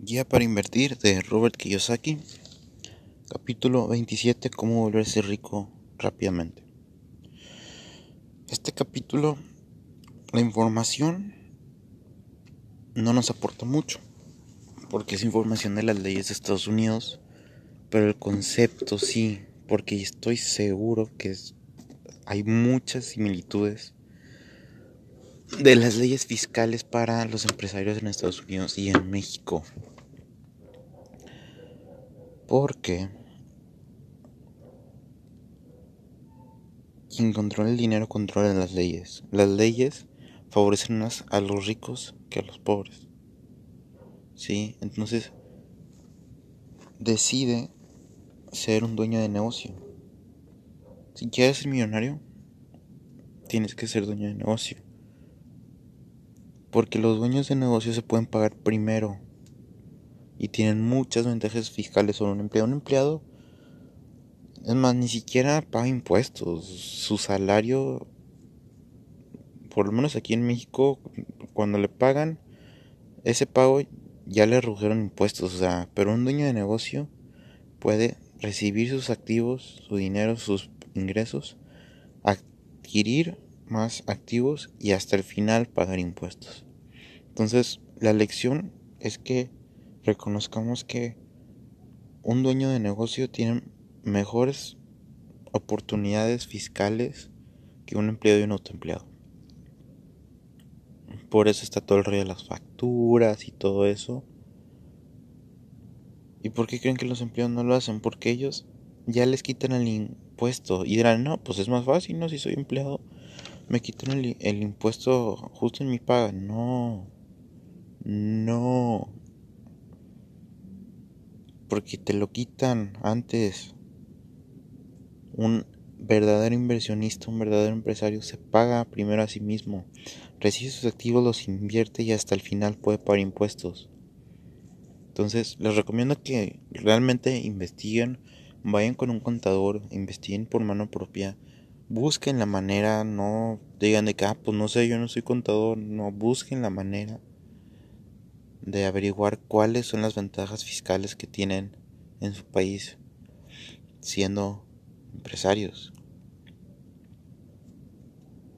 Guía para invertir de Robert Kiyosaki. Capítulo 27. Cómo volverse rico rápidamente. Este capítulo, la información no nos aporta mucho, porque es información de las leyes de Estados Unidos, pero el concepto sí, porque estoy seguro que hay muchas similitudes de las leyes fiscales para los empresarios en Estados Unidos y en México. Porque quien controla el dinero controla las leyes. Las leyes favorecen más a los ricos que a los pobres. ¿Sí? Entonces decide ser un dueño de negocio. Si quieres ser millonario, tienes que ser dueño de negocio. Porque los dueños de negocios se pueden pagar primero y tienen muchas ventajas fiscales sobre un empleado. Un empleado, es más, ni siquiera paga impuestos. Su salario, por lo menos aquí en México, cuando le pagan ese pago, ya le redujeron impuestos. O sea, pero un dueño de negocio puede recibir sus activos, su dinero, sus ingresos, adquirir más activos y hasta el final pagar impuestos. Entonces, la lección es que reconozcamos que un dueño de negocio tiene mejores oportunidades fiscales que un empleado y un autoempleado. Por eso está todo el rey de las facturas y todo eso. ¿Y por qué creen que los empleados no lo hacen? Porque ellos ya les quitan el impuesto y dirán, no, pues es más fácil, ¿no? Si soy empleado me quitan el, impuesto justo en mi paga. No, no. Porque te lo quitan antes. Un verdadero inversionista, un verdadero empresario se paga primero a sí mismo. Recibe sus activos, los invierte y hasta el final puede pagar impuestos. Entonces, les recomiendo que realmente investiguen, vayan con un contador, investiguen por mano propia busquen la manera, no digan de que, ah, pues no sé, yo no soy contador, no, busquen la manera de averiguar cuáles son las ventajas fiscales que tienen en su país siendo empresarios.